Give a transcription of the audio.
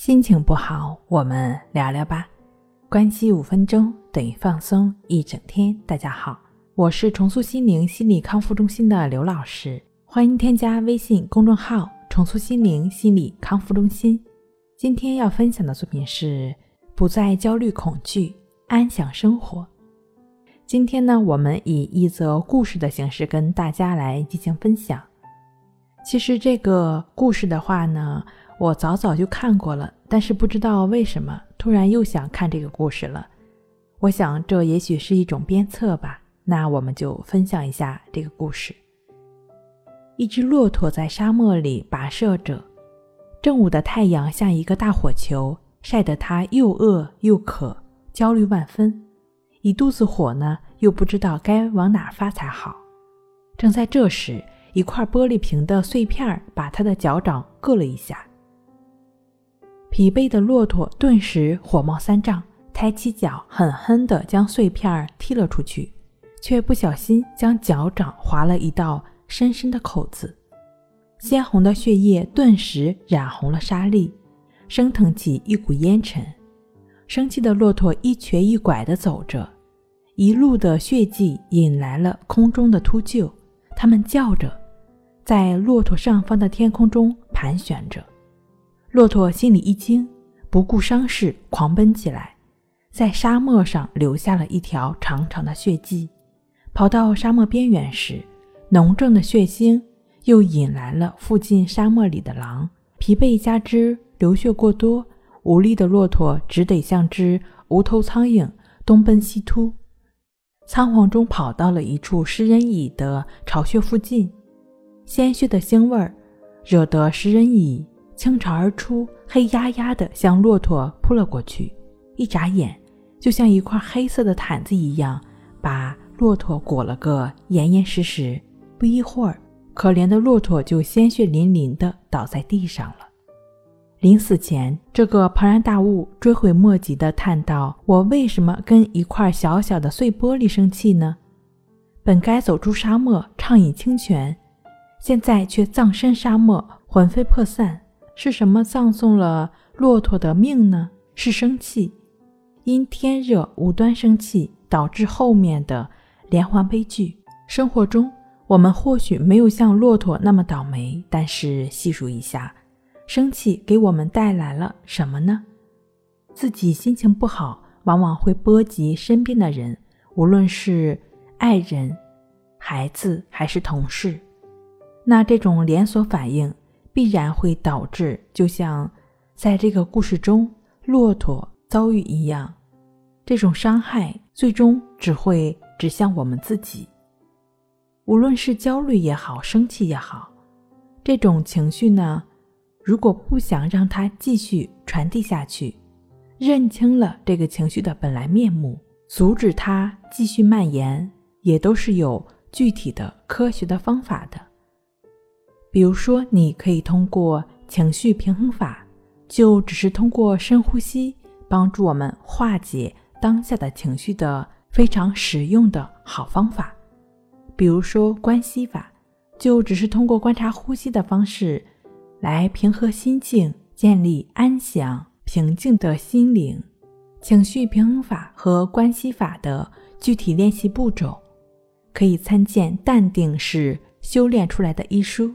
心情不好，我们聊聊吧。关系五分钟等于放松一整天。大家好，我是重塑心灵心理康复中心的刘老师，欢迎添加微信公众号“重塑心灵心理康复中心”。今天要分享的作品是《不再焦虑恐惧，安享生活》。今天呢，我们以一则故事的形式跟大家来进行分享。其实这个故事的话呢。我早早就看过了，但是不知道为什么突然又想看这个故事了。我想这也许是一种鞭策吧。那我们就分享一下这个故事。一只骆驼在沙漠里跋涉着，正午的太阳像一个大火球，晒得它又饿又渴，焦虑万分。一肚子火呢，又不知道该往哪发才好。正在这时，一块玻璃瓶的碎片把他的脚掌硌了一下。疲惫的骆驼顿时火冒三丈，抬起脚狠狠地将碎片踢了出去，却不小心将脚掌划了一道深深的口子，鲜红的血液顿时染红了沙砾，升腾起一股烟尘。生气的骆驼一瘸一拐地走着，一路的血迹引来了空中的秃鹫，它们叫着，在骆驼上方的天空中盘旋着。骆驼心里一惊，不顾伤势，狂奔起来，在沙漠上留下了一条长长的血迹。跑到沙漠边缘时，浓重的血腥又引来了附近沙漠里的狼。疲惫加之流血过多，无力的骆驼只得像只无头苍蝇东奔西突，仓皇中跑到了一处食人蚁的巢穴附近。鲜血的腥味儿惹得食人蚁。倾巢而出，黑压压的向骆驼扑了过去，一眨眼，就像一块黑色的毯子一样，把骆驼裹了个严严实实。不一会儿，可怜的骆驼就鲜血淋淋的倒在地上了。临死前，这个庞然大物追悔莫及的叹道：“我为什么跟一块小小的碎玻璃生气呢？本该走出沙漠，畅饮清泉，现在却葬身沙漠，魂飞魄散。”是什么葬送了骆驼的命呢？是生气，因天热无端生气，导致后面的连环悲剧。生活中，我们或许没有像骆驼那么倒霉，但是细数一下，生气给我们带来了什么呢？自己心情不好，往往会波及身边的人，无论是爱人、孩子还是同事。那这种连锁反应。必然会导致，就像在这个故事中骆驼遭遇一样，这种伤害最终只会指向我们自己。无论是焦虑也好，生气也好，这种情绪呢，如果不想让它继续传递下去，认清了这个情绪的本来面目，阻止它继续蔓延，也都是有具体的科学的方法的。比如说，你可以通过情绪平衡法，就只是通过深呼吸，帮助我们化解当下的情绪的非常实用的好方法。比如说关系法，就只是通过观察呼吸的方式，来平和心境，建立安详平静的心灵。情绪平衡法和关系法的具体练习步骤，可以参见《淡定是修炼出来的》一书。